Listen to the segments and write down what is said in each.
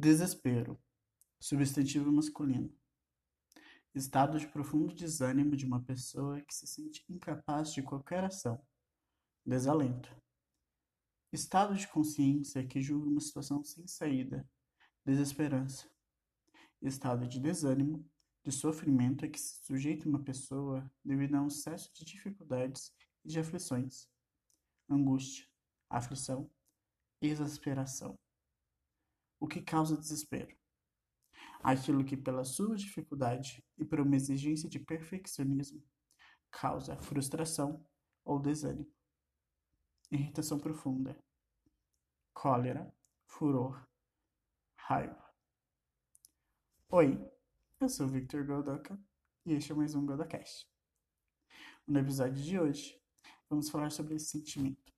Desespero. Substantivo masculino. Estado de profundo desânimo de uma pessoa que se sente incapaz de qualquer ação. Desalento. Estado de consciência que julga uma situação sem saída. Desesperança. Estado de desânimo, de sofrimento a que se sujeita uma pessoa devido a um excesso de dificuldades e de aflições. Angústia, aflição, exasperação. O que causa desespero? Aquilo que, pela sua dificuldade e por uma exigência de perfeccionismo, causa frustração ou desânimo. Irritação profunda, cólera, furor, raiva. Oi, eu sou Victor Godoka e este é mais um Godocast. No episódio de hoje, vamos falar sobre esse sentimento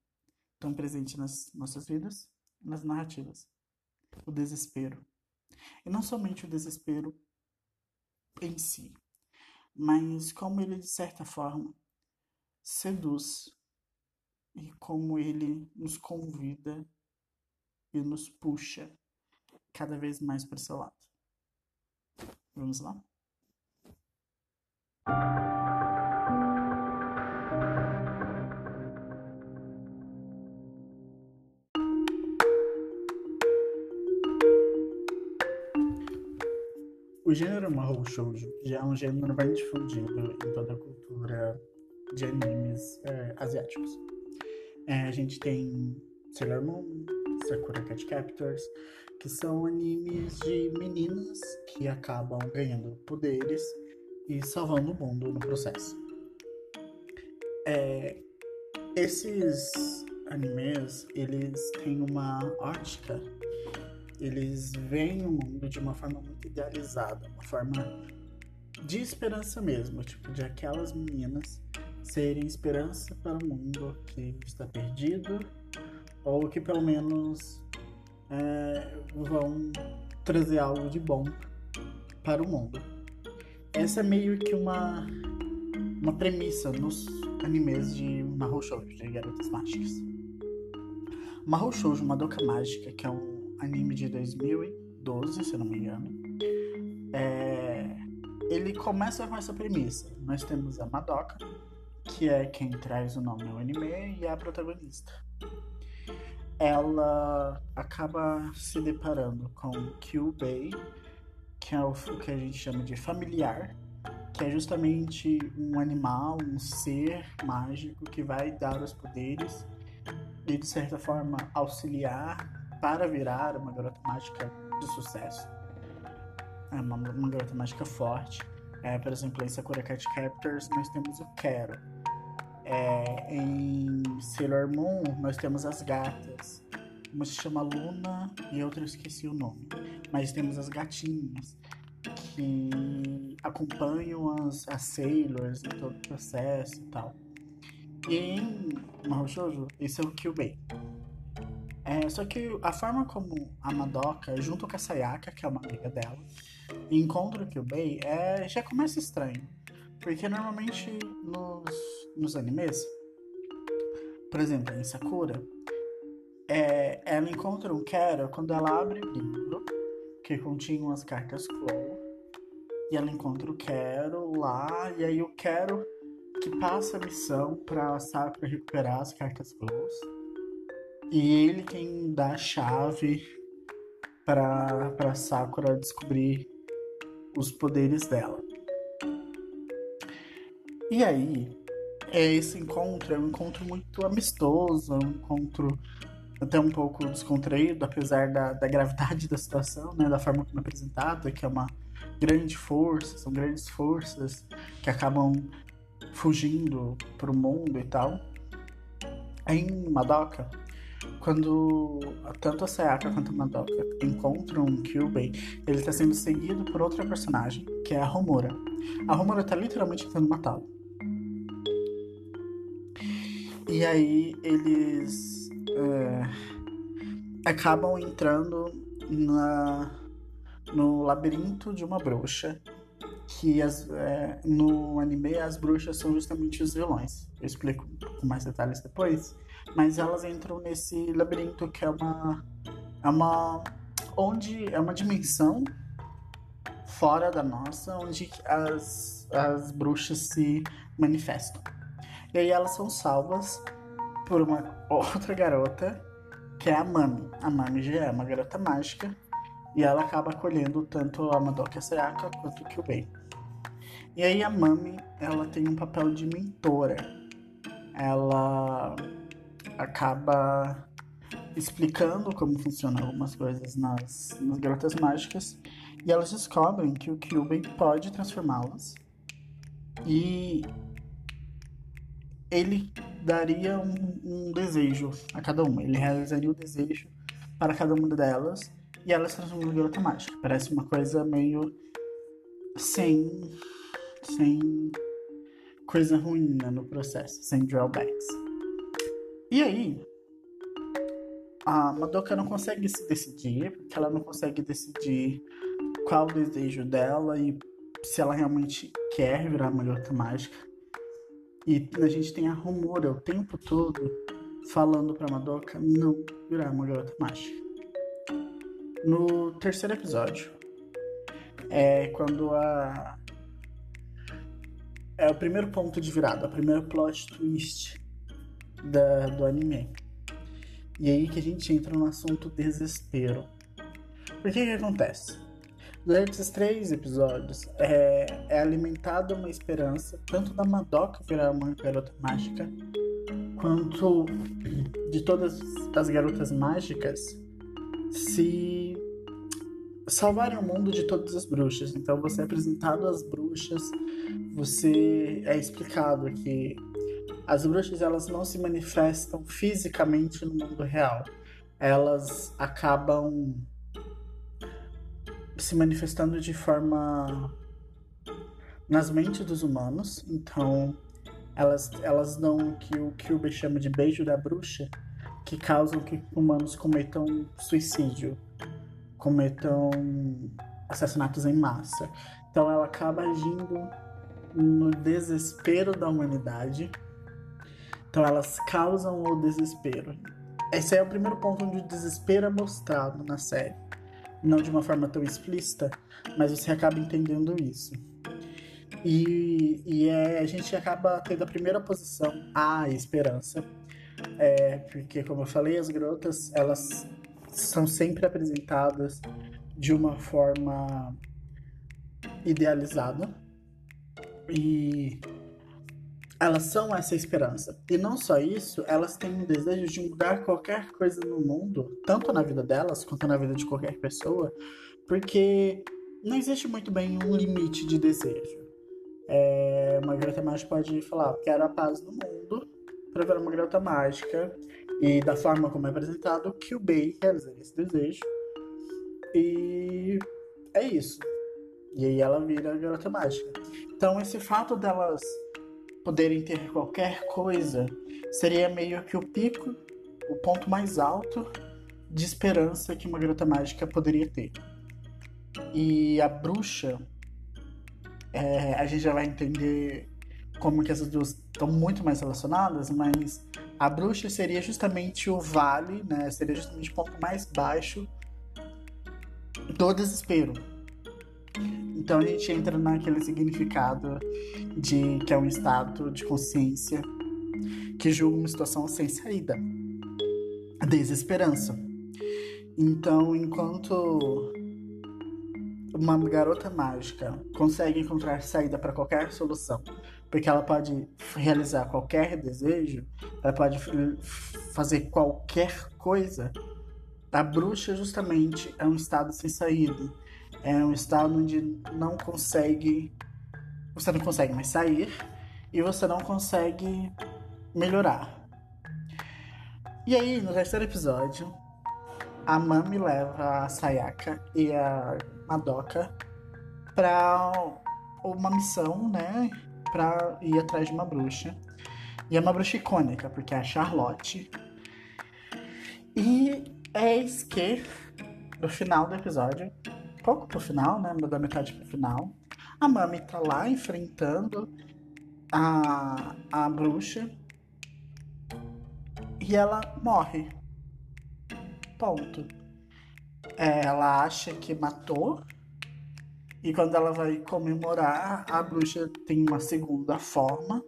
tão presente nas nossas vidas nas narrativas o desespero. E não somente o desespero em si, mas como ele, de certa forma, seduz e como ele nos convida e nos puxa cada vez mais para esse lado. Vamos lá? O gênero Mahou Shoujo já é um gênero bem difundido em toda a cultura de animes é, asiáticos. É, a gente tem Sailor Moon, Sakura Cat Captors, que são animes de meninas que acabam ganhando poderes e salvando o mundo no processo. É, esses animes, eles têm uma ótica eles veem o mundo de uma forma muito idealizada, uma forma de esperança mesmo, tipo, de aquelas meninas serem esperança para o mundo que está perdido, ou que pelo menos é, vão trazer algo de bom para o mundo. Essa é meio que uma, uma premissa nos animes de Mahou Shoujo, de garotas mágicas. Mahou Shoujo Madoka Mágica, que é um anime de 2012, se não me engano. É, ele começa com essa premissa. Nós temos a Madoka, que é quem traz o nome ao anime e é a protagonista. Ela acaba se deparando com Kyubei, que é o que a gente chama de familiar, que é justamente um animal, um ser mágico que vai dar os poderes e de certa forma auxiliar para virar uma garota mágica de sucesso. É uma, uma garota mágica forte. É, por exemplo, em Sakura Cat Captors nós temos o Quero. É, em Sailor Moon nós temos as gatas. Uma se chama Luna e outra eu esqueci o nome. Mas temos as gatinhas que acompanham as, as Sailors em todo o processo e tal. E em Mahou Shoujo, esse é o Kyubei. É, só que a forma como a Madoka, junto com a Sayaka, que é uma amiga dela, encontra o Kyubei, é, já começa estranho. Porque normalmente nos, nos animes, por exemplo, em Sakura, é, ela encontra um Kero quando ela abre o livro que continha umas cartas Flow. E ela encontra o Kero lá, e aí o Kero que passa a missão pra Sakura recuperar as cartas Flows. E ele quem dá a chave para para Sakura descobrir os poderes dela. E aí, é esse encontro é um encontro muito amistoso, é um encontro até um pouco descontraído, apesar da, da gravidade da situação, né, da forma como é apresentada, que é uma grande força, são grandes forças que acabam fugindo para o mundo e tal. Em Madoka, quando tanto a Sayaka quanto a Madoka encontram o Kyubei, ele está sendo seguido por outra personagem, que é a Homura. A Homura está literalmente tentando matá-lo. E aí eles é, acabam entrando na, no labirinto de uma bruxa. Que as, é, no anime as bruxas são justamente os vilões. Eu explico com mais detalhes depois mas elas entram nesse labirinto que é uma é uma onde é uma dimensão fora da nossa, onde as, as bruxas se manifestam. E aí elas são salvas por uma outra garota, que é a Mami. A Mami já é uma garota mágica, e ela acaba acolhendo tanto a Madoka Sayaka quanto o Kyubei. E aí a Mami, ela tem um papel de mentora. Ela acaba explicando como funcionam algumas coisas nas, nas garotas mágicas e elas descobrem que o Kyubey pode transformá-las e ele daria um, um, desejo a cada uma. Ele realizaria o desejo para cada uma delas e elas transformam em garota mágica. Parece uma coisa meio sem, sem coisa ruim né, no processo, sem drawbacks. E aí, a Madoka não consegue se decidir, porque ela não consegue decidir qual o desejo dela e se ela realmente quer virar uma garota mágica. E a gente tem a Rumora o tempo todo falando pra Madoka não virar uma garota mágica. No terceiro episódio, é quando a. É o primeiro ponto de virada, o primeiro plot twist da, do anime. E aí que a gente entra no assunto desespero. Por que que acontece? Durante esses três episódios é, é alimentada uma esperança, tanto da Madoka virar uma garota mágica, quanto de todas as garotas mágicas se salvarem o mundo de todas as bruxas. Então você é apresentado às bruxas, você é explicado que as bruxas elas não se manifestam fisicamente no mundo real. Elas acabam se manifestando de forma nas mentes dos humanos. Então, elas, elas dão o que o Kilber chama de beijo da bruxa, que causam que humanos cometam suicídio, cometam assassinatos em massa. Então, ela acaba agindo no desespero da humanidade então elas causam o desespero. Esse é o primeiro ponto onde o desespero é mostrado na série. Não de uma forma tão explícita, mas você acaba entendendo isso. E, e é, a gente acaba tendo a primeira posição, a esperança. É, porque, como eu falei, as garotas, elas são sempre apresentadas de uma forma idealizada. E elas são essa esperança. E não só isso, elas têm um desejo de mudar qualquer coisa no mundo, tanto na vida delas quanto na vida de qualquer pessoa, porque não existe muito bem um limite de desejo. É, uma garota mágica pode falar: quero a paz no mundo para ver uma garota mágica, e da forma como é apresentado, que o Bey realizaria esse desejo. E é isso. E aí ela vira a garota mágica. Então, esse fato delas poderem ter qualquer coisa seria meio que o pico, o ponto mais alto de esperança que uma garota mágica poderia ter. E a bruxa, é, a gente já vai entender como que essas duas estão muito mais relacionadas, mas a bruxa seria justamente o vale, né? Seria justamente o ponto mais baixo do desespero. Então a gente entra naquele significado de que é um estado de consciência que julga uma situação sem saída, desesperança. Então, enquanto uma garota mágica consegue encontrar saída para qualquer solução, porque ela pode realizar qualquer desejo, ela pode fazer qualquer coisa, a bruxa justamente é um estado sem saída é um estado onde não consegue. Você não consegue mais sair e você não consegue melhorar. E aí, no terceiro episódio, a Mami leva a Sayaka e a Madoka pra uma missão, né? Pra ir atrás de uma bruxa. E é uma bruxa icônica, porque é a Charlotte. E eis que, no final do episódio, pouco pro final, né? Da metade pro final. A Mami tá lá enfrentando a, a bruxa. E ela morre. Ponto. é, ela acha que matou. E quando ela vai comemorar, a bruxa tem uma segunda forma.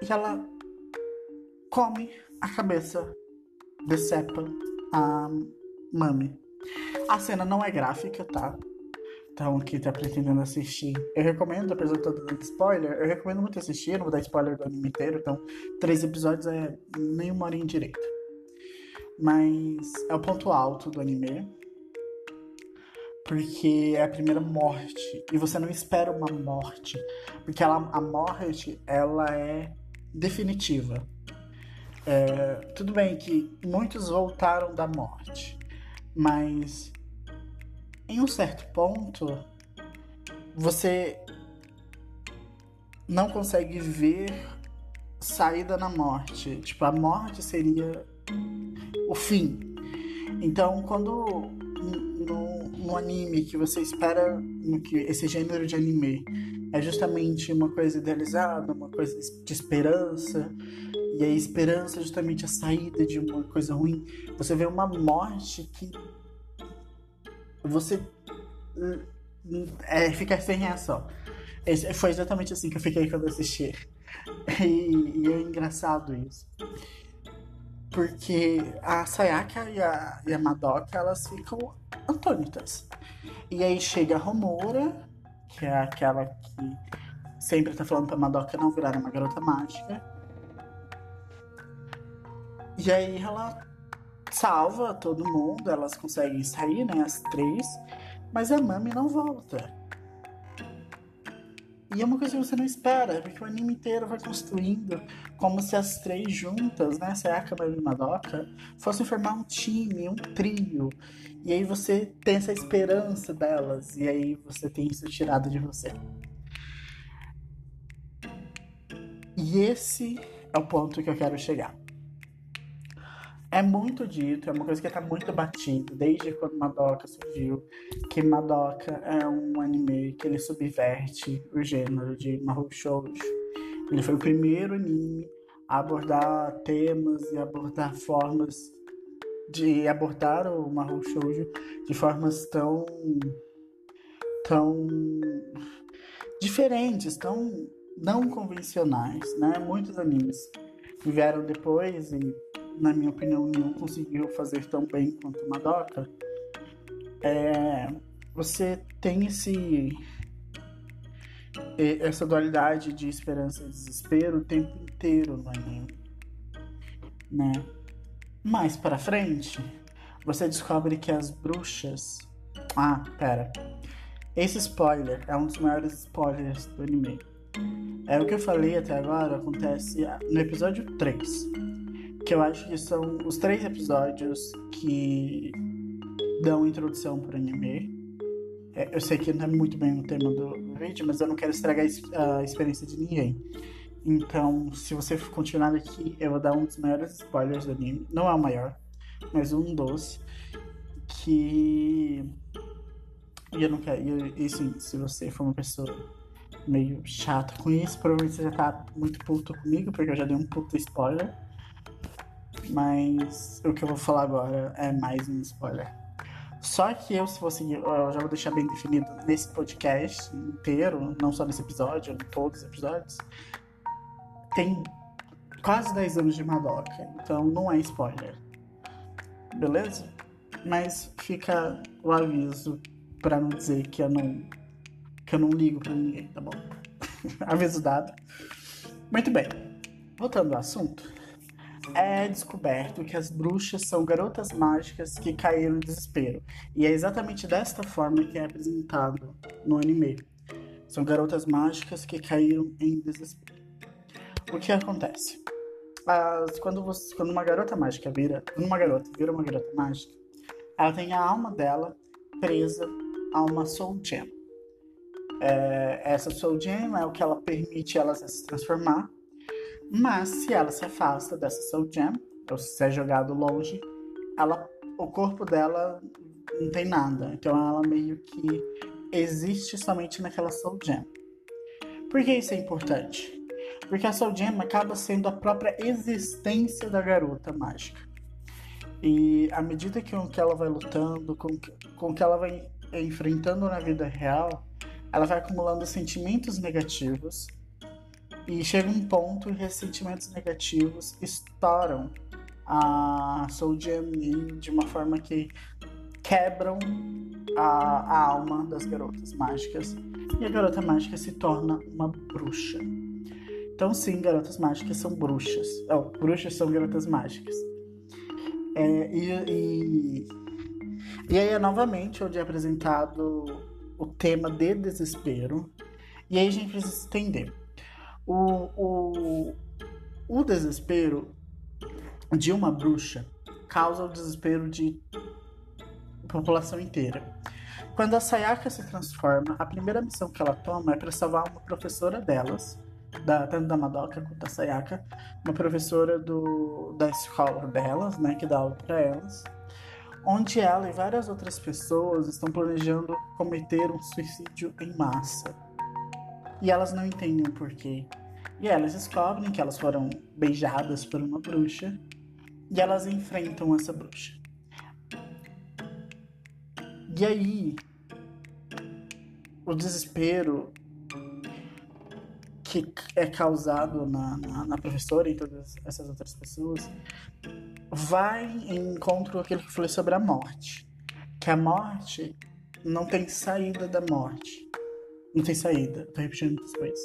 E ela come a cabeça, decepa a Mami. A cena não é gráfica, tá? Então, quem tá pretendendo assistir, eu recomendo, apesar de todo dando spoiler, eu recomendo muito assistir, não vou dar spoiler do anime inteiro, então, três episódios é nem uma hora em direito. Mas é o ponto alto do anime. Porque é a primeira morte. E você não espera uma morte. Porque ela, a morte, ela é definitiva. É, tudo bem que muitos voltaram da morte. Mas em um certo ponto você não consegue ver saída na morte. Tipo, a morte seria o fim. Então, quando no, no anime que você espera que esse gênero de anime é justamente uma coisa idealizada, uma coisa de esperança, e a esperança é justamente a saída de uma coisa ruim, você vê uma morte que você é, fica sem reação. Esse, foi exatamente assim que eu fiquei quando assisti. E, e é engraçado isso. Porque a Sayaka e a, e a Madoka, elas ficam antônitas. E aí chega a Romura, que é aquela que sempre tá falando pra Madoka não virar uma garota mágica. E aí ela salva todo mundo, elas conseguem sair, né, as três, mas a Mami não volta. E é uma coisa que você não espera, porque o anime inteiro vai construindo como se as três juntas, né, Sayaka, Mami e Madoka, fossem formar um time, um trio. E aí você tem essa esperança delas, e aí você tem isso tirado de você. E esse é o ponto que eu quero chegar. É muito dito, é uma coisa que tá muito batido desde quando Madoka surgiu, que Madoka é um anime que ele subverte o gênero de Mahou Shoujo. Ele foi o primeiro anime a abordar temas e abordar formas de abordar o Mahou Shoujo de formas tão tão diferentes, tão não convencionais, né? Muitos animes vieram depois e na minha opinião, nenhum conseguiu fazer tão bem quanto Madoka, é, você tem esse essa dualidade de esperança e desespero o tempo inteiro no anime, né? Mais para frente, você descobre que as bruxas. Ah, pera. Esse spoiler é um dos maiores spoilers do anime. É o que eu falei até agora acontece no episódio 3 que eu acho que são os três episódios que dão introdução pro anime. É, eu sei que não é muito bem o tema do, vídeo, mas eu não quero estragar a experiência de ninguém. Então, se você continuar aqui, eu vou dar um dos maiores spoilers do anime. Não é o maior, mas um dos. Que. E eu não quero. E, e sim, se você for uma pessoa meio chata com isso, provavelmente você já tá muito puto comigo, porque eu já dei um puto spoiler. Mas o que eu vou falar agora é mais um spoiler. Só que eu, se fosse. Eu já vou deixar bem definido nesse podcast inteiro, não só nesse episódio, em todos os episódios. Tem quase 10 anos de Madoka, então não é spoiler. Beleza? Mas fica o aviso para não dizer que eu não. que eu não ligo pra ninguém, tá bom? aviso dado. Muito bem. Voltando ao assunto é descoberto que as bruxas são garotas mágicas que caíram em desespero. E é exatamente desta forma que é apresentado no anime. São garotas mágicas que caíram em desespero. O que acontece? As, quando, você, quando uma garota mágica vira. Quando uma garota vira uma garota mágica, ela tem a alma dela presa a uma Soul Gem. É, essa Soul Gem é o que ela permite ela se transformar mas se ela se afasta dessa Soul Gem, ou se é jogado longe, ela, o corpo dela não tem nada. Então ela meio que existe somente naquela Soul Gem. Por que isso é importante? Porque a Soul Gem acaba sendo a própria existência da garota mágica. E à medida que, que ela vai lutando, com, com que ela vai enfrentando na vida real, ela vai acumulando sentimentos negativos e chega um ponto e esses sentimentos negativos estouram a Soul Jian de uma forma que quebram a, a, alma das garotas mágicas e a garota mágica se torna uma bruxa. Então sim, garotas mágicas são bruxas. Bruxas são garotas mágicas. É, e, e, e aí é novamente onde é apresentado o tema de desespero. E aí a gente precisa entender. O, o, o desespero de uma bruxa causa o desespero de população inteira. Quando a Sayaka se transforma, a primeira missão que ela toma é para salvar uma professora delas, da, tanto da Madoka quanto da Sayaka, uma professora do, da escola delas, né, que dá aula para elas, onde ela e várias outras pessoas estão planejando cometer um suicídio em massa. E elas não entendem o porquê. E elas descobrem que elas foram beijadas por uma bruxa e elas enfrentam essa bruxa. E aí, o desespero que é causado na, na, na, professora e todas essas outras pessoas vai em encontro aquilo que eu falei sobre a morte. Que a morte não tem saída da morte. Não tem saída. Tô repetindo muitas coisas.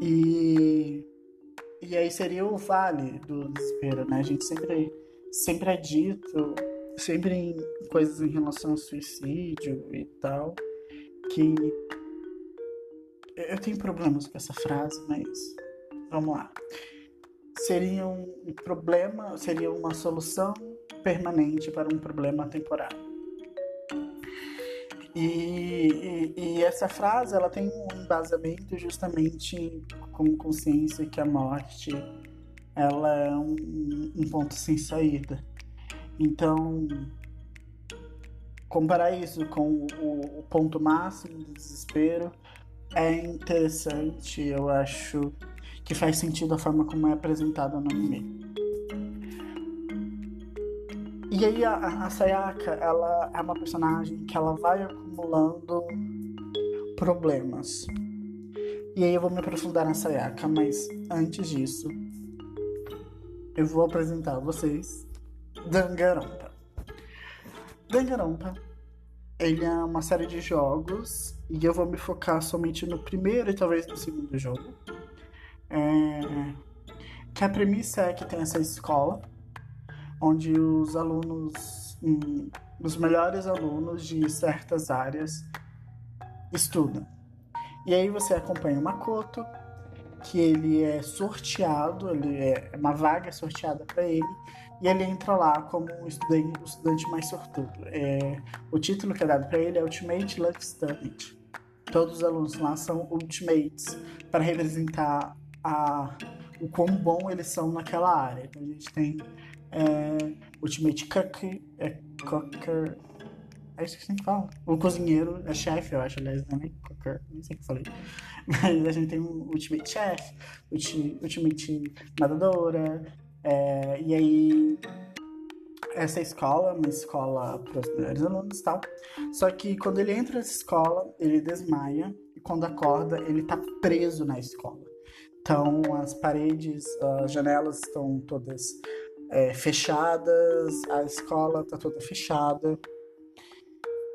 E, e aí seria o vale do desespero, né? A gente sempre, sempre é dito, sempre em coisas em relação ao suicídio e tal, que eu tenho problemas com essa frase, mas vamos lá. Seria um problema, seria uma solução permanente para um problema temporário. E, e, e, essa frase ela tem um embasamento justamente com consciência que a morte ela é um, um ponto sem saída. Então, comparar isso com o, o ponto máximo do desespero é interessante, eu acho que faz sentido a forma como é apresentada no anime. E aí a, a Sayaka, ela é uma personagem que ela vai acumulando problemas. E aí eu vou me aprofundar na Sayaka, mas antes disso, eu vou apresentar a vocês Danganronpa. Danganronpa, ele é uma série de jogos e eu vou me focar somente no primeiro e talvez no segundo jogo. É... Que a premissa é que tem essa escola onde os alunos, hum, os melhores alunos de certas áreas estudam. E aí você acompanha o Makoto, que ele é sorteado, ele é uma vaga sorteada para ele, e ele entra lá como o estudante, o estudante mais sortudo. É, o título que é dado para ele é Ultimate Luck Student. Todos os alunos lá são Ultimates, para representar a, o quão bom eles são naquela área. Então a gente tem é, Ultimate Cook, é, Cooker. É isso que gente fala. O cozinheiro é chefe, eu acho, aliás, não nem cooker, nem sei o que falei. Mas a gente tem o Ultimate Chef, Ultimate Nadadora, é, e aí essa escola, uma escola para os melhores alunos e tal. Só que quando ele entra nessa escola, ele desmaia e quando acorda, ele tá preso na escola. Então as paredes, as janelas estão todas é, fechadas, a escola está toda fechada.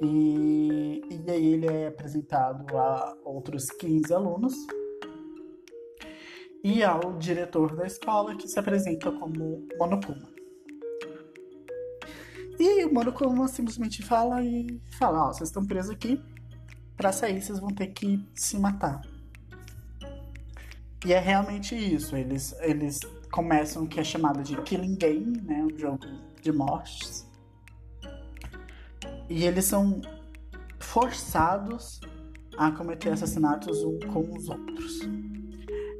E, e aí ele é apresentado a outros 15 alunos e ao diretor da escola que se apresenta como Monokuma. E o Monokuma simplesmente fala e fala, ó, oh, vocês estão presos aqui, para sair vocês vão ter que se matar. E é realmente isso, eles, eles começam o que é chamado de Killing Game, né? Um jogo de mortes. E eles são forçados a cometer assassinatos um com os outros.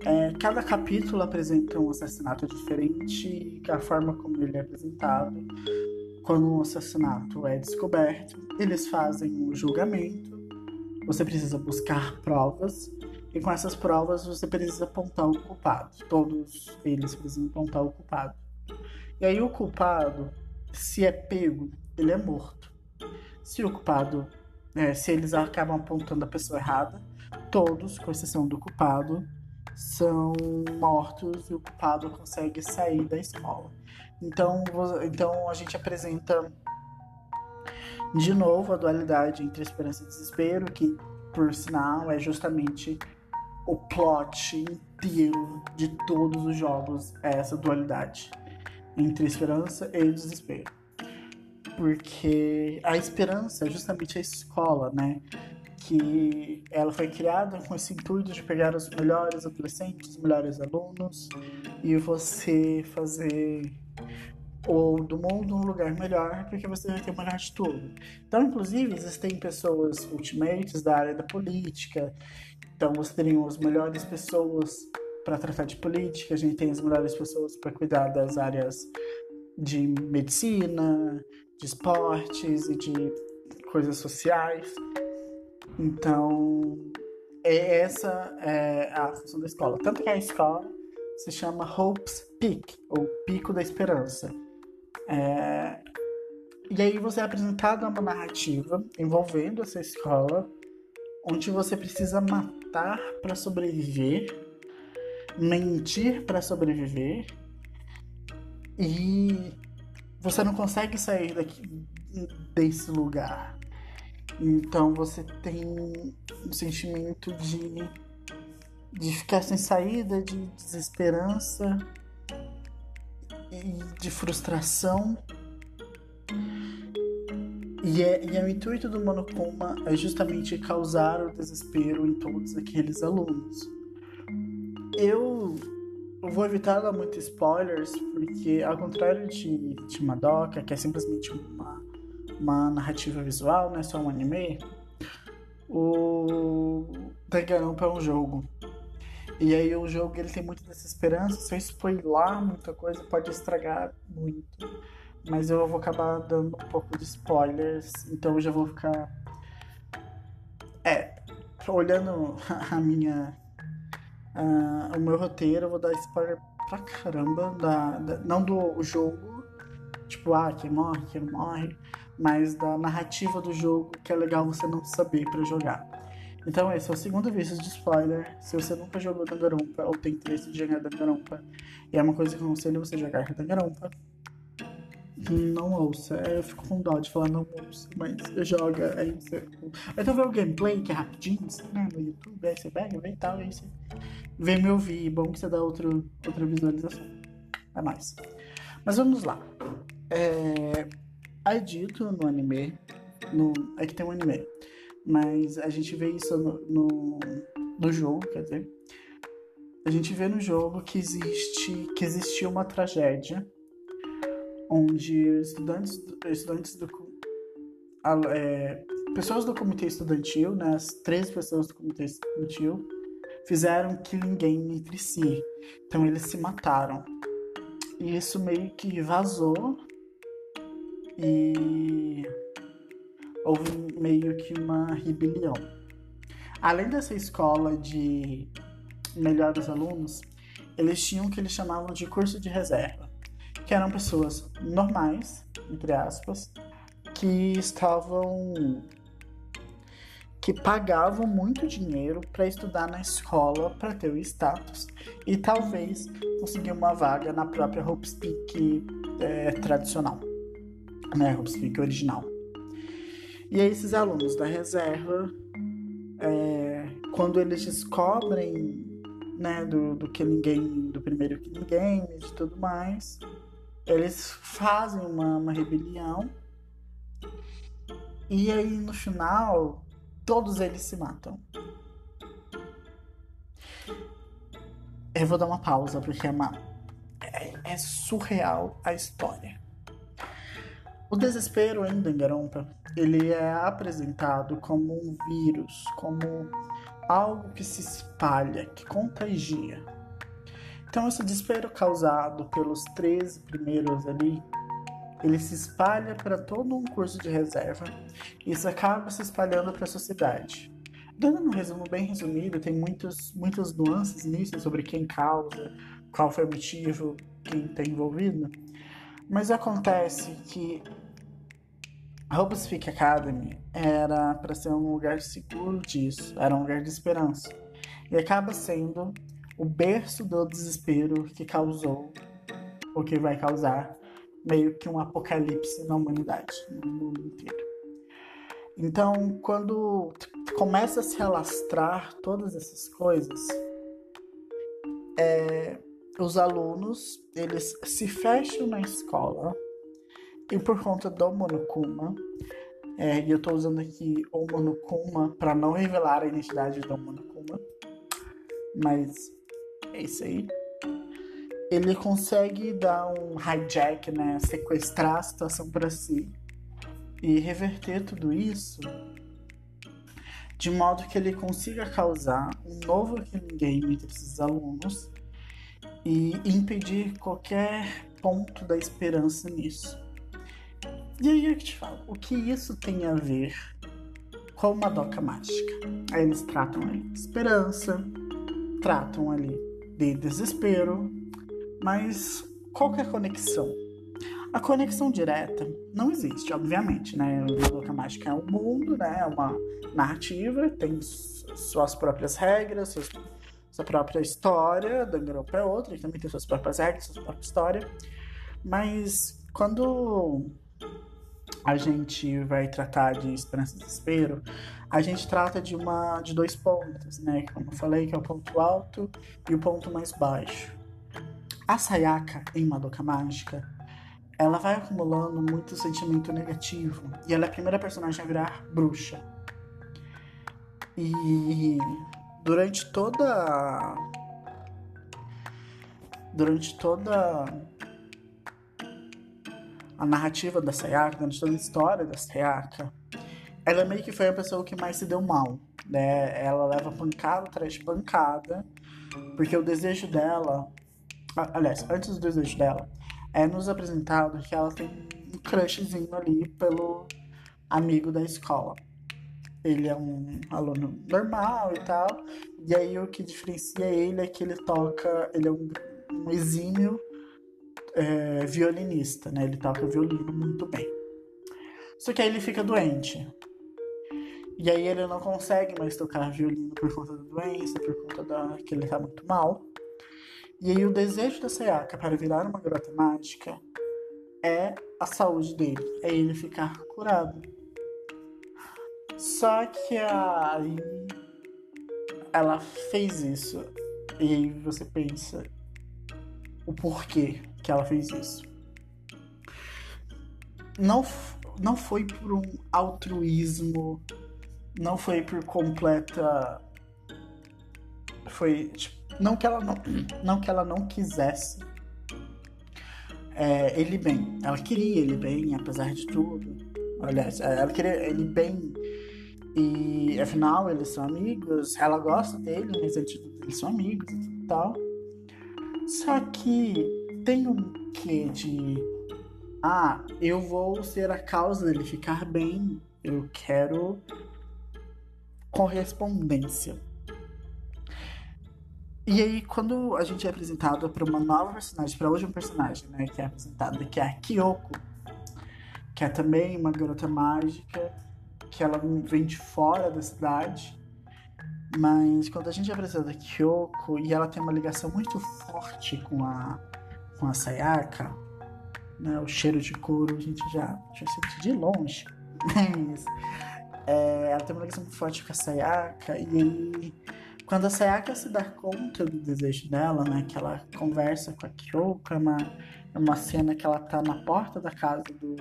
É, cada capítulo apresenta um assassinato diferente, a forma como ele é apresentado. Quando um assassinato é descoberto, eles fazem um julgamento. Você precisa buscar provas e com essas provas você precisa apontar o culpado. Todos eles precisam apontar o culpado. E aí o culpado, se é pego, ele é morto. Se o culpado, é, se eles acabam apontando a pessoa errada, todos, com exceção do culpado, são mortos e o culpado consegue sair da escola. Então, então a gente apresenta de novo a dualidade entre esperança e desespero, que por sinal é justamente o plot inteiro de todos os jogos, é essa dualidade entre esperança e desespero. Porque a esperança é justamente a escola, né? Que ela foi criada com esse intuito de pegar os melhores adolescentes, os melhores alunos e você fazer ou do mundo um lugar melhor, porque você vai ter o melhor de tudo. Então, inclusive, existem pessoas ultimates da área da política, então você teria as melhores pessoas para tratar de política, a gente tem as melhores pessoas para cuidar das áreas de medicina, de esportes e de coisas sociais. Então, é essa é a função da escola. Tanto que a escola se chama Hope's Peak, ou Pico da Esperança. É... E aí você é apresentado a uma narrativa envolvendo essa escola, onde você precisa matar para sobreviver, mentir para sobreviver, e você não consegue sair daqui, desse lugar. Então você tem um sentimento de, de ficar sem saída, de desesperança de frustração. E, é, e é o intuito do Monokuma é justamente causar o desespero em todos aqueles alunos. Eu, vou evitar dar muitos spoilers, porque ao contrário de, de Madoka, que é simplesmente uma, uma narrativa visual, não é só um anime, o Danganronpa é um jogo. E aí o jogo ele tem muita desesperança, se eu spoiler muita coisa pode estragar muito. Mas eu vou acabar dando um pouco de spoilers, então eu já vou ficar. É, olhando a minha. Uh, o meu roteiro, eu vou dar spoiler pra caramba, da, da, não do jogo, tipo, ah, quem morre, quem morre, mas da narrativa do jogo, que é legal você não saber para jogar. Então esse é o segundo aviso de spoiler. Se você nunca jogou Danganronpa ou tem interesse de jogar Danganronpa, e é uma coisa que eu aconselho você jogar Danganronpa, não ouça. Eu fico com dó de falar não ouça, mas joga. Aí você... Então vê o gameplay, que é rapidinho, assim, né, no YouTube, aí você pega, vê e tal, aí você vem me ouvir. Bom que você dá outro, outra visualização. É mais. Mas vamos lá. É... Aí dito no anime, no... é que tem um anime mas a gente vê isso no, no, no jogo, quer dizer, a gente vê no jogo que existe que existia uma tragédia onde estudantes, estudantes do é, pessoas do comitê estudantil, né, as três pessoas do comitê estudantil fizeram killing game entre si. Então eles se mataram. E isso meio que vazou e houve meio que uma rebelião. Além dessa escola de melhores alunos, eles tinham o que eles chamavam de curso de reserva, que eram pessoas normais, entre aspas, que estavam que pagavam muito dinheiro para estudar na escola para ter o status e talvez conseguir uma vaga na própria Hope Speak é, tradicional, né, Hope Speak original. E aí esses alunos da reserva, é, quando eles descobrem né, do, do Killing Game, do primeiro Killing Game e de tudo mais, eles fazem uma, uma rebelião. E aí no final, todos eles se matam. Eu vou dar uma pausa porque é, uma, é, é surreal a história. O desespero em Danganronpa, ele é apresentado como um vírus, como algo que se espalha, que contagia. Então esse desespero causado pelos três primeiros ali, ele se espalha para todo um curso de reserva e isso acaba se espalhando para a sociedade. Dando um resumo bem resumido, tem muitos, muitas nuances nisso sobre quem causa, qual foi o motivo, quem está envolvido. Mas acontece que Hobbs Peak Academy era para ser um lugar seguro disso, era um lugar de esperança. E acaba sendo o berço do desespero que causou, ou que vai causar, meio que um apocalipse na humanidade, no mundo inteiro. Então, quando começa a se alastrar todas essas coisas, é, os alunos eles se fecham na escola e por conta do Monokuma, é, e eu estou usando aqui o Monokuma para não revelar a identidade do Monokuma, mas é isso aí. Ele consegue dar um hijack, né, sequestrar a situação para si e reverter tudo isso de modo que ele consiga causar um novo killing game entre esses alunos e impedir qualquer ponto da esperança nisso. E aí eu te falo, o que isso tem a ver com uma doca mágica? Aí eles tratam ali esperança, tratam ali de desespero, mas qual é a conexão? A conexão direta não existe, obviamente, né? O doca mágica é um mundo, né? É uma narrativa, tem suas próprias regras, suas, sua própria história, Danganronpa é outra, também tem suas próprias regras, sua própria história, mas quando a gente vai tratar de esperança e desespero, a gente trata de uma de dois pontos, né? Como eu falei, que é o ponto alto e o ponto mais baixo. A Sayaka em Madoka Mágica, ela vai acumulando muito sentimento negativo e ela é a primeira personagem a virar bruxa. E durante toda durante toda a narrativa da Sayaka, durante toda a história da Sayaka, ela meio que foi a pessoa que mais se deu mal, né? Ela leva pancada atrás de pancada, porque o desejo dela, aliás, antes do desejo dela, é nos apresentado que ela tem um crushzinho ali pelo amigo da escola. Ele é um aluno normal e tal, e aí o que diferencia ele é que ele toca, ele é um, um exímio é, violinista, né? Ele toca violino muito bem. Só que aí ele fica doente. E aí ele não consegue mais tocar violino por conta da doença, por conta da que ele tá muito mal. E aí o desejo da Sayaka para virar uma garota mágica é a saúde dele, é ele ficar curado. Só que aí ela fez isso. E aí você pensa o porquê que ela fez isso. Não, não foi por um altruísmo, não foi por completa. Foi. Tipo, não que ela não, não, que ela não quisesse é, ele bem. Ela queria ele bem, apesar de tudo. Aliás, ela queria ele bem. E afinal, eles são amigos. Ela gosta dele, eles são amigos e tal. Só que tem um quê de. Ah, eu vou ser a causa dele ficar bem. Eu quero correspondência. E aí, quando a gente é apresentado para uma nova personagem, para hoje um personagem, né, que é apresentado, que é a Kyoko, que é também uma garota mágica, que ela vem de fora da cidade, mas quando a gente é apresentado a Kyoko e ela tem uma ligação muito forte com a com a Sayaka, né, o cheiro de couro a gente já, já sente de longe. Mas é, ela tem uma ligação muito forte com a Sayaka e aí, quando a Sayaka se dá conta do desejo dela, né, que ela conversa com a Kyoko, é uma, é uma cena que ela tá na porta da casa do,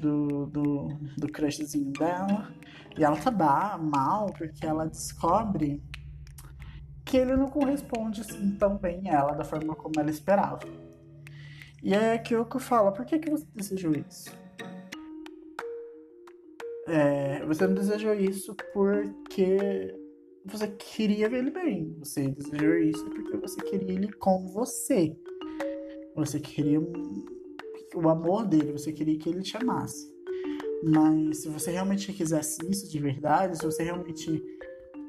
do, do, do crushzinho dela e ela tá mal porque ela descobre que ele não corresponde assim tão bem a ela da forma como ela esperava. E é que o que fala, por que, que você desejou isso? É, você não desejou isso porque você queria ver ele bem. Você desejou isso porque você queria ele com você. Você queria o amor dele, você queria que ele te amasse. Mas se você realmente quisesse isso de verdade, se você realmente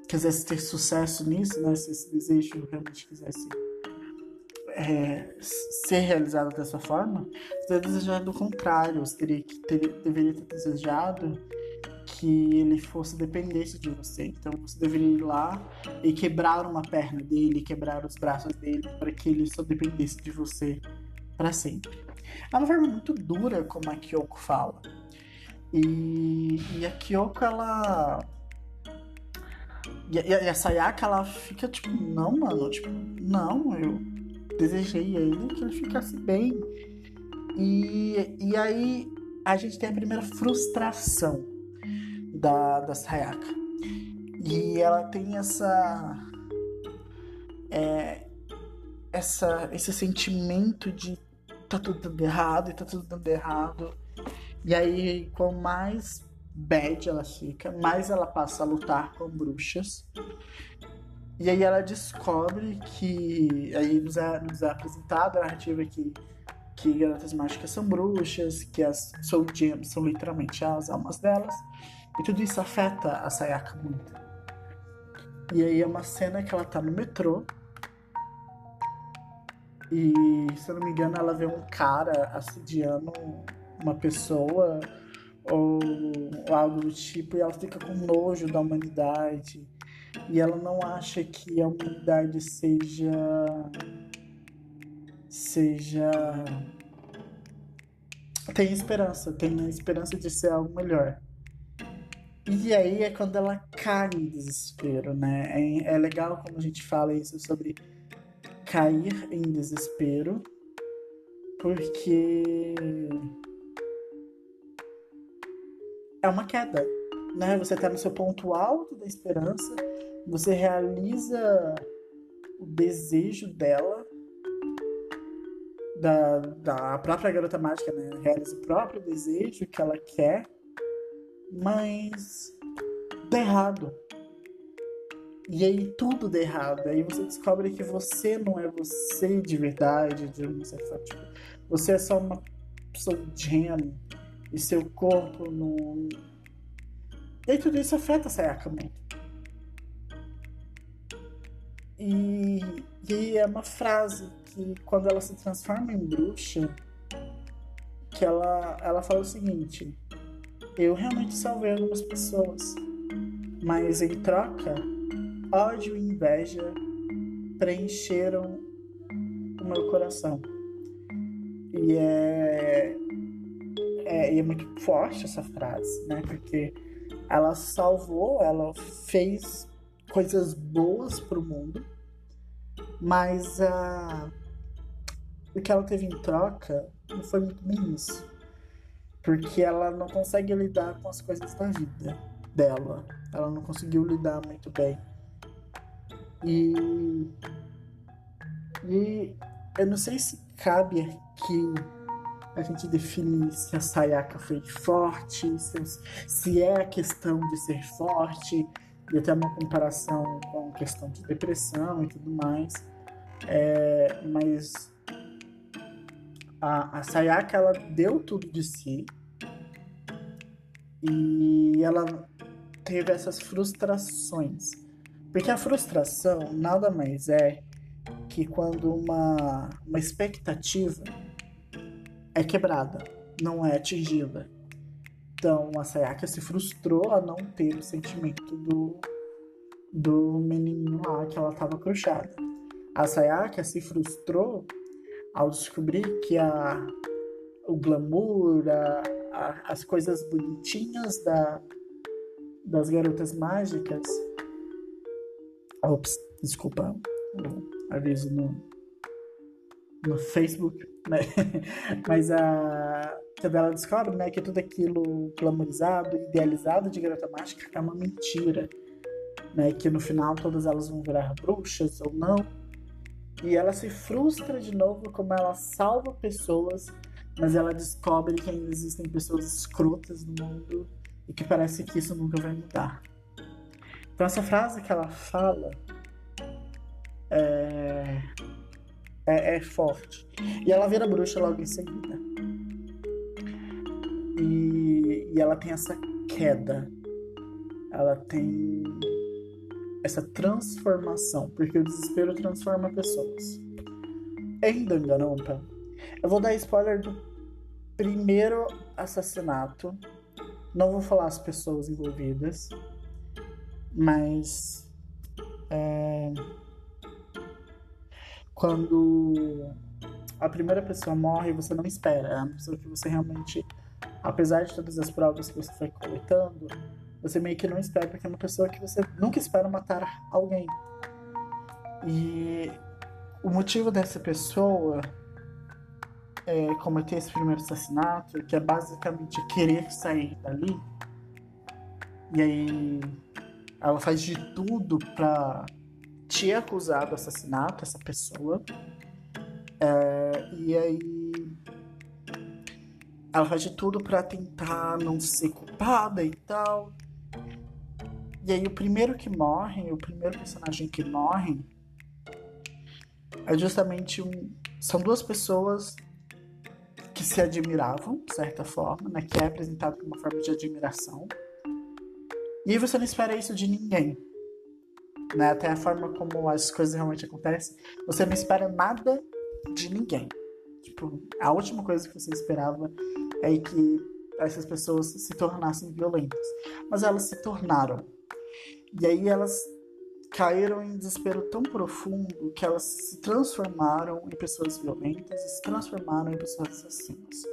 quisesse ter sucesso nisso, né? Se esse desejo realmente quisesse é, ser realizado dessa forma, você teria desejado o contrário, você teria que ter, deveria ter desejado que ele fosse dependente de você. Então você deveria ir lá e quebrar uma perna dele, quebrar os braços dele, para que ele só dependesse de você para sempre. É uma forma muito dura como a Kyoko fala. E, e a Kyoko, ela. E, e a Sayaka, ela fica tipo, não, mano, tipo, não, eu desejei a ele que ele ficasse bem. E, e aí a gente tem a primeira frustração da, da Sayaka. E ela tem essa. É, essa esse sentimento de tá tudo dando errado e tá tudo dando errado. E aí, quanto mais bad ela fica, mais ela passa a lutar com bruxas. E aí ela descobre que. Aí nos é, nos é apresentada a narrativa que, que garotas mágicas são bruxas, que as Soul Gems são literalmente as almas delas. E tudo isso afeta a Sayaka muito. E aí é uma cena que ela tá no metrô. E, se eu não me engano, ela vê um cara assediando uma pessoa ou, ou algo do tipo, e ela fica com nojo da humanidade. E ela não acha que a humanidade seja. seja. tem esperança, tem a esperança de ser algo melhor. E aí é quando ela cai em desespero, né? É, é legal como a gente fala isso sobre cair em desespero, porque é uma queda, né? Você está no seu ponto alto da esperança, você realiza o desejo dela, da, da própria garota mágica, né? Realiza o próprio desejo que ela quer, mas dá errado. E aí tudo dá errado. Aí você descobre que você não é você de verdade, de uma certa. Tipo, você é só uma pessoa gem e seu corpo não. E aí tudo isso afeta a Sayaka muito. E, e é uma frase que quando ela se transforma em bruxa, que ela, ela fala o seguinte: Eu realmente salvei algumas pessoas, mas em troca, ódio e inveja preencheram o meu coração. E é é, é muito forte essa frase, né? Porque ela salvou, ela fez coisas boas para o mundo, mas o que ela teve em troca não foi muito bem isso. Porque ela não consegue lidar com as coisas da vida dela. Ela não conseguiu lidar muito bem. E. E eu não sei se cabe aqui a gente define se a Sayaka foi forte, se, se é a questão de ser forte, e até uma comparação com a questão de depressão e tudo mais. É, mas a, a Sayaka ela deu tudo de si e ela teve essas frustrações. Porque a frustração nada mais é que quando uma, uma expectativa é quebrada, não é atingida. Então a Sayaka se frustrou a não ter o sentimento do, do menininho lá que ela estava crushada. A Sayaka se frustrou ao descobrir que a, o glamour, a, a, as coisas bonitinhas da, das garotas mágicas. Ops, desculpa, aviso no, no Facebook, né? Mas a quando ela descobre, né, que tudo aquilo glamorizado, idealizado de garota mágica é uma mentira, né? Que no final todas elas vão virar bruxas ou não. E ela se frustra de novo como ela salva pessoas, mas ela descobre que ainda existem pessoas escrotas no mundo e que parece que isso nunca vai mudar. Então essa frase que ela fala é é, é forte. E ela vira bruxa logo em seguida. E, e ela tem essa queda. Ela tem essa transformação, porque o desespero transforma pessoas. em Danganronpa. Eu vou dar spoiler do primeiro assassinato. Não vou falar as pessoas envolvidas, mas é, quando a primeira pessoa morre, você não espera. É uma pessoa que você realmente, apesar de todas as provas que você foi coletando, você meio que não espera, porque é uma pessoa que você nunca espera matar alguém. E o motivo dessa pessoa é, cometer esse primeiro assassinato, que é basicamente querer sair dali, e aí ela faz de tudo pra te acusar do assassinato, essa pessoa. É, e aí ela faz de tudo para tentar não ser culpada e tal. E aí o primeiro que morre, o primeiro personagem que morre é justamente um. São duas pessoas que se admiravam, de certa forma, né? Que é apresentado como uma forma de admiração. E você não espera isso de ninguém. Né? Até a forma como as coisas realmente acontecem, você não espera nada de ninguém. Tipo, a última coisa que você esperava é que essas pessoas se tornassem violentas. Mas elas se tornaram. E aí elas caíram em desespero tão profundo que elas se transformaram em pessoas violentas e se transformaram em pessoas assassinas.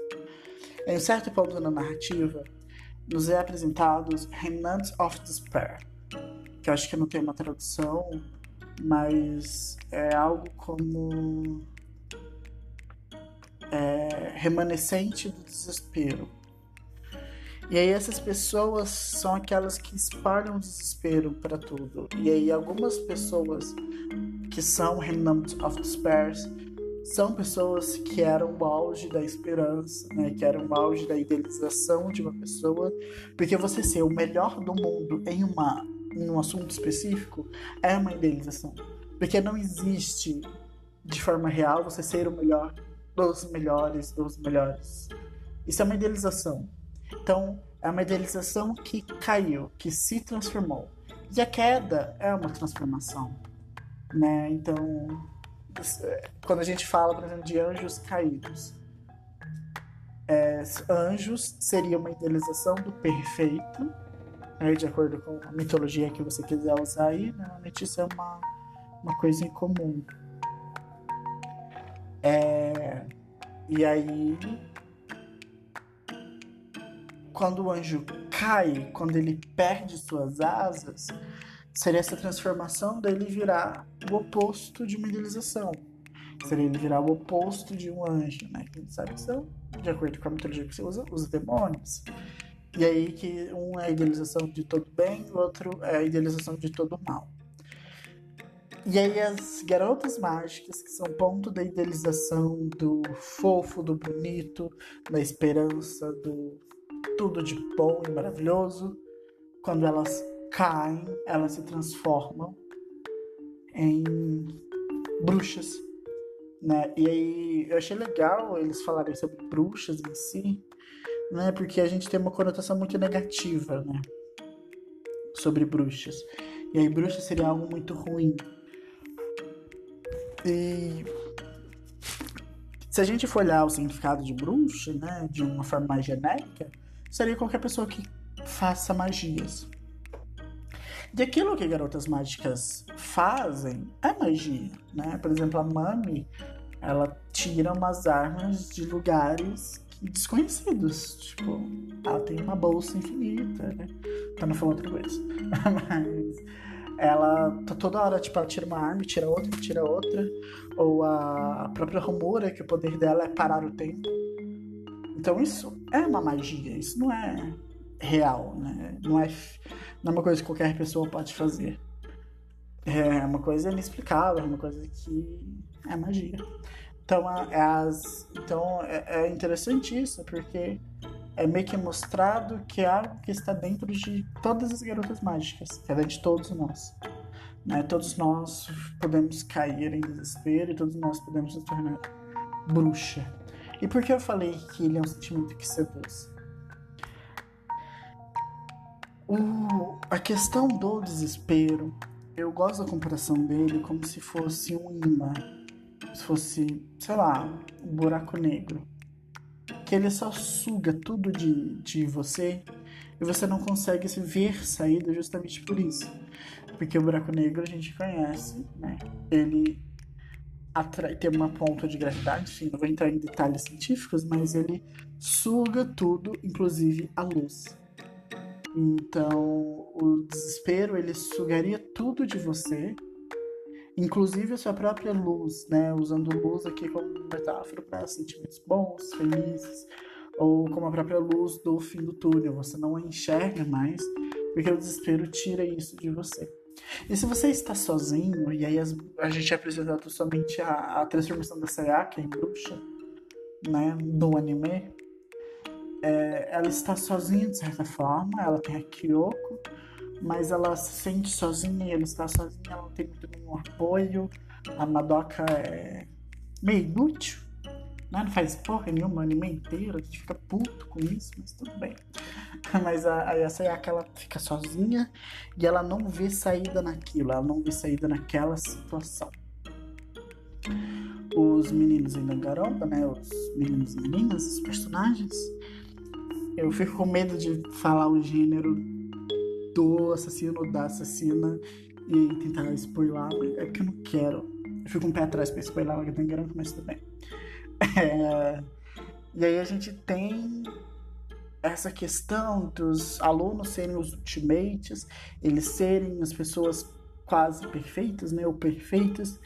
Em certo ponto na narrativa, nos é apresentados Remnants of Despair, que eu acho que não tem uma tradução, mas é algo como é, remanescente do desespero. E aí essas pessoas são aquelas que espalham desespero para tudo. E aí algumas pessoas que são Remnant of Despair são pessoas que eram o auge da esperança, né? Que eram o auge da idealização de uma pessoa, porque você ser o melhor do mundo em uma em um assunto específico é uma idealização, porque não existe de forma real você ser o melhor dos melhores dos melhores. Isso é uma idealização. Então, é uma idealização que caiu, que se transformou. E a queda é uma transformação, né? Então, quando a gente fala, por exemplo, de anjos caídos, é, anjos seria uma idealização do perfeito, né? de acordo com a mitologia que você quiser usar aí, normalmente isso é uma, uma coisa em comum. É, e aí quando o anjo cai, quando ele perde suas asas, seria essa transformação dele virar o oposto de uma idealização. Seria ele virar o oposto de um anjo, né? Que a gente sabe que são, de acordo com a mitologia que você usa, os demônios. E aí que um é a idealização de todo bem, o outro é a idealização de todo mal. E aí as garotas mágicas, que são ponto da idealização do fofo, do bonito, da esperança, do tudo de bom e maravilhoso. Quando elas caem, elas se transformam em bruxas, né? E aí eu achei legal eles falarem sobre bruxas em si, né? Porque a gente tem uma conotação muito negativa, né? Sobre bruxas. E aí bruxa seria algo muito ruim. E se a gente for olhar o significado de bruxa, né, de uma forma mais genérica, seria qualquer pessoa que faça magias. E aquilo que garotas mágicas fazem é magia, né? Por exemplo, a Mami, ela tira umas armas de lugares desconhecidos. Tipo, ela tem uma bolsa infinita, né? Pra não falar outra coisa. Mas ela tá toda hora, tipo, ela tira uma arma, tira outra, tira outra. Ou a própria Romura, que o poder dela é parar o tempo. Então isso é uma magia, isso não é real, né? Não é, não é uma coisa que qualquer pessoa pode fazer. É uma coisa inexplicável, é uma coisa que é magia. Então, é, as, então é, é interessante isso, porque é meio que mostrado que é algo que está dentro de todas as garotas mágicas, que é de todos nós. Né? Todos nós podemos cair em desespero e todos nós podemos nos tornar bruxa. E por que eu falei que ele é um sentimento que seduz? O, a questão do desespero, eu gosto da comparação dele como se fosse um imã. se fosse, sei lá, um buraco negro, que ele só suga tudo de, de você e você não consegue se ver saída justamente por isso. Porque o buraco negro a gente conhece, né? Ele atrai, tem uma ponta de gravidade, enfim, não vou entrar em detalhes científicos, mas ele suga tudo, inclusive a luz. Então, o desespero ele sugaria tudo de você, inclusive a sua própria luz, né? Usando luz aqui como metáfora para sentimentos bons, felizes, ou como a própria luz do fim do túnel. Você não a enxerga mais, porque o desespero tira isso de você. E se você está sozinho, e aí as, a gente é apresentado somente a, a transformação da Sayaka em bruxa, né, no anime, é, ela está sozinha de certa forma, ela tem a Kyoko, mas ela se sente sozinha ela está sozinha, ela não tem muito nenhum apoio. A Madoka é meio inútil, né? não faz porra nenhuma o anime inteiro, a gente fica puto com isso, mas tudo bem. Mas a, a Sayaka ela fica sozinha e ela não vê saída naquilo, ela não vê saída naquela situação. Os meninos em Dangarompa, né? Os meninos e meninas, os personagens, eu fico com medo de falar o gênero do assassino, da assassina e tentar spoiler, é porque eu não quero. Eu fico um pé atrás pra spoiler o Dangarompa, mas tudo bem. É... E aí a gente tem essa questão dos alunos serem os ultimates, eles serem as pessoas quase perfeitas, né, ou perfeitas,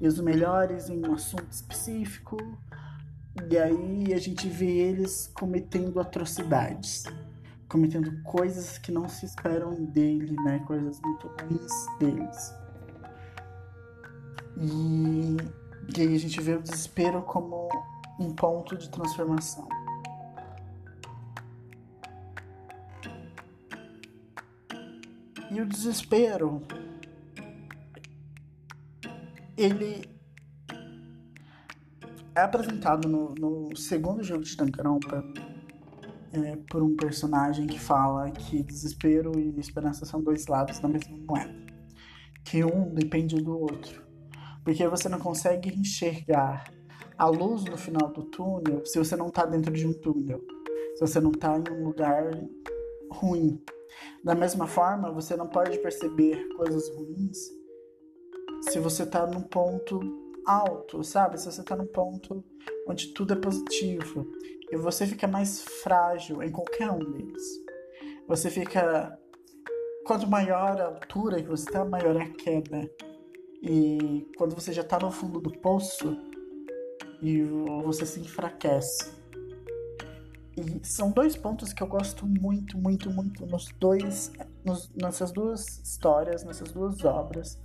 e os melhores em um assunto específico. E aí a gente vê eles cometendo atrocidades, cometendo coisas que não se esperam dele, né, coisas muito ruins deles. E, e aí a gente vê o desespero como um ponto de transformação. E o desespero, ele é apresentado no, no segundo jogo de Danganronpa é, por um personagem que fala que desespero e esperança são dois lados da mesma moeda. Que um depende do outro. Porque você não consegue enxergar a luz no final do túnel se você não está dentro de um túnel. Se você não está em um lugar ruim. Da mesma forma, você não pode perceber coisas ruins se você está num ponto alto, sabe? Se você está num ponto onde tudo é positivo. E você fica mais frágil em qualquer um deles. Você fica. Quanto maior a altura que você está, maior é a queda. E quando você já está no fundo do poço e você se enfraquece. E são dois pontos que eu gosto muito, muito, muito nos dois, nos, nessas duas histórias, nessas duas obras,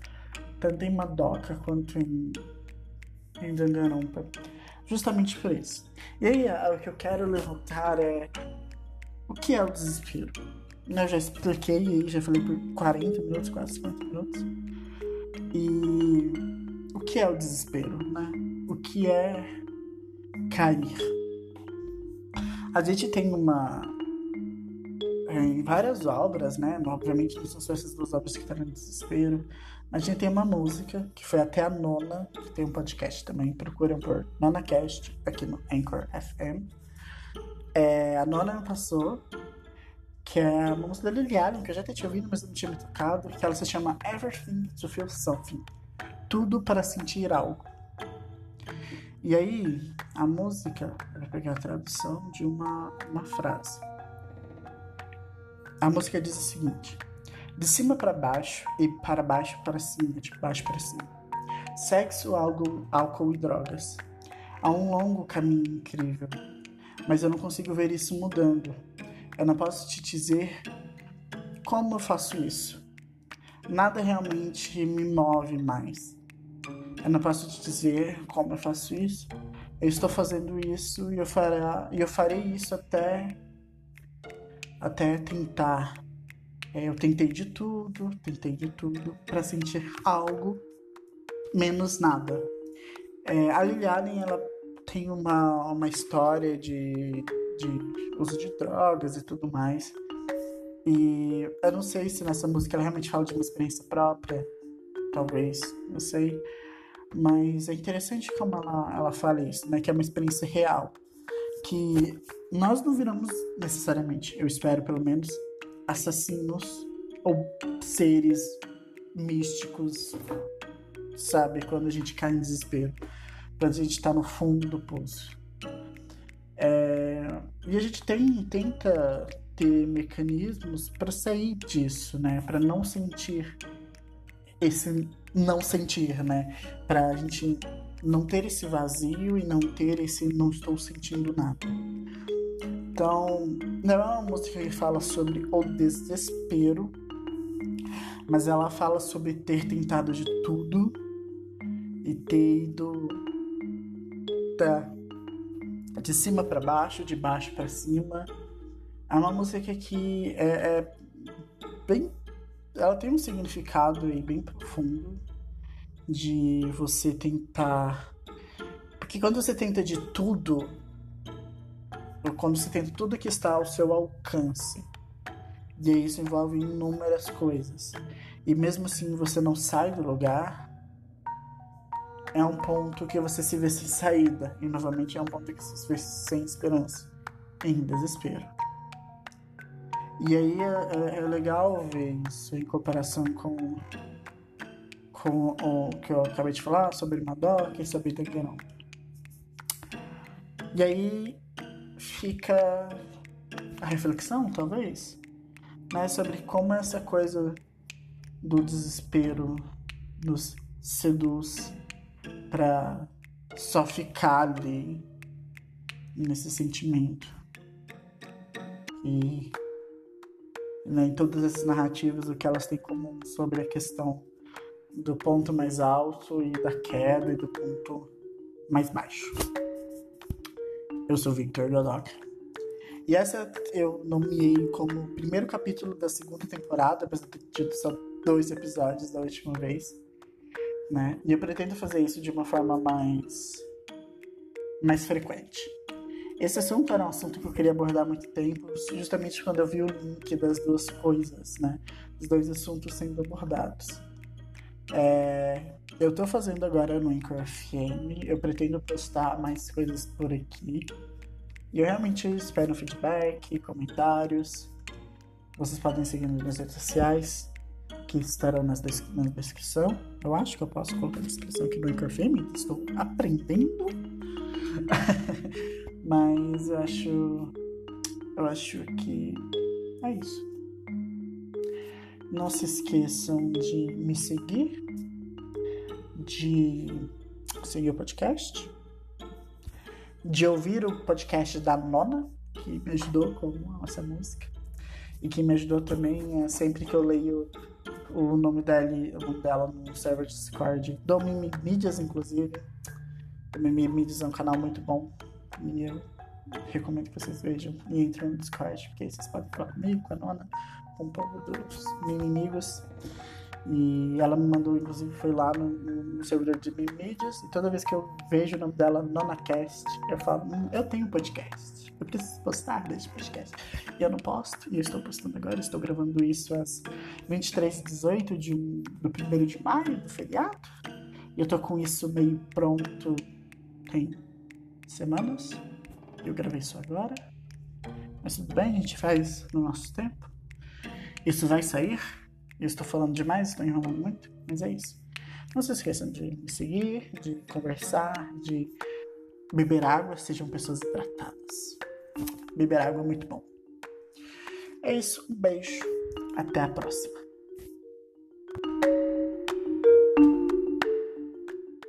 tanto em Madoka quanto em, em Danganronpa, justamente por isso. E aí, o que eu quero levantar é o que é o desespero? Eu já expliquei já falei por 40 minutos, quase 50 minutos. E o que é o desespero, né? O que é cair? A gente tem uma. Em várias obras, né? Obviamente não são só essas duas obras que estão no desespero. A gente tem uma música, que foi até a nona, que tem um podcast também. Procuram por NonaCast aqui no Anchor FM. É, a nona passou, que é uma música da Lily Allen, que eu já tinha ouvido, mas não tinha me tocado, que ela se chama Everything to Feel Something. Tudo para sentir algo. E aí, a música, vai pegar a tradução de uma, uma frase. A música diz o seguinte: de cima para baixo e para baixo para cima, de baixo para cima. Sexo, álcool, álcool e drogas. Há um longo caminho incrível, mas eu não consigo ver isso mudando. Eu não posso te dizer como eu faço isso. Nada realmente me move mais. Eu não posso te dizer como eu faço isso. Eu estou fazendo isso e eu, eu farei isso até, até tentar. É, eu tentei de tudo, tentei de tudo para sentir algo menos nada. É, a Liliane, ela tem uma, uma história de, de uso de drogas e tudo mais. E eu não sei se nessa música ela realmente fala de uma experiência própria, talvez, não sei. Mas é interessante como ela, ela fala isso, né? Que é uma experiência real. Que nós não viramos necessariamente, eu espero pelo menos, assassinos ou seres místicos, sabe? Quando a gente cai em desespero, quando a gente está no fundo do poço. É, e a gente tem, tenta ter mecanismos para sair disso, né? Para não sentir esse não sentir, né? Para a gente não ter esse vazio e não ter esse não estou sentindo nada. Então, não é uma música que fala sobre o desespero, mas ela fala sobre ter tentado de tudo e ter ido de cima para baixo, de baixo para cima. É uma música que é, é bem. Ela tem um significado aí bem profundo de você tentar. Porque quando você tenta de tudo, quando você tenta tudo que está ao seu alcance, e isso envolve inúmeras coisas, e mesmo assim você não sai do lugar, é um ponto que você se vê sem saída, e novamente é um ponto que você se vê sem esperança, em desespero. E aí é, é, é legal ver isso em comparação com com o que eu acabei de falar sobre Madoc e sobre Danganron. E aí fica a reflexão, talvez, né, sobre como essa coisa do desespero nos seduz para só ficar ali nesse sentimento. E né, em todas essas narrativas, o que elas têm em comum sobre a questão do ponto mais alto e da queda e do ponto mais baixo. Eu sou Victor Godok. E essa eu nomeei como o primeiro capítulo da segunda temporada, apesar de ter tido só dois episódios da última vez. Né? E eu pretendo fazer isso de uma forma mais, mais frequente. Esse assunto era um assunto que eu queria abordar há muito tempo, justamente quando eu vi o link das duas coisas, né? Os dois assuntos sendo abordados. É, eu estou fazendo agora no Anchor FM, eu pretendo postar mais coisas por aqui. E eu realmente espero feedback, comentários. Vocês podem seguir nas redes sociais, que estarão nas des na descrição. Eu acho que eu posso colocar a descrição aqui no Anchor FM, estou aprendendo. Mas eu acho. Eu acho que é isso. Não se esqueçam de me seguir, de seguir o podcast, de ouvir o podcast da Nona, que me ajudou com essa música, e que me ajudou também é, sempre que eu leio o nome dela, o nome dela no server Discord do Mimi Mídias, inclusive. O Mimi Mídias é um canal muito bom e eu recomendo que vocês vejam e entrem no Discord, porque aí vocês podem falar comigo, com a Nona, com o povo dos inimigos. E ela me mandou, inclusive, foi lá no, no servidor de mídias. E toda vez que eu vejo o nome dela, NonaCast, eu falo: hum, Eu tenho podcast. Eu preciso postar desse podcast. E eu não posto. E eu estou postando agora. Estou gravando isso às 23h18 de do 1 de maio, do feriado. E eu tô com isso meio pronto tem semanas. Eu gravei isso agora. Mas tudo bem, a gente faz no nosso tempo. Isso vai sair. Eu estou falando demais, estou enrolando muito, mas é isso. Não se esqueçam de me seguir, de conversar, de beber água, sejam pessoas hidratadas. Beber água é muito bom. É isso, um beijo, até a próxima.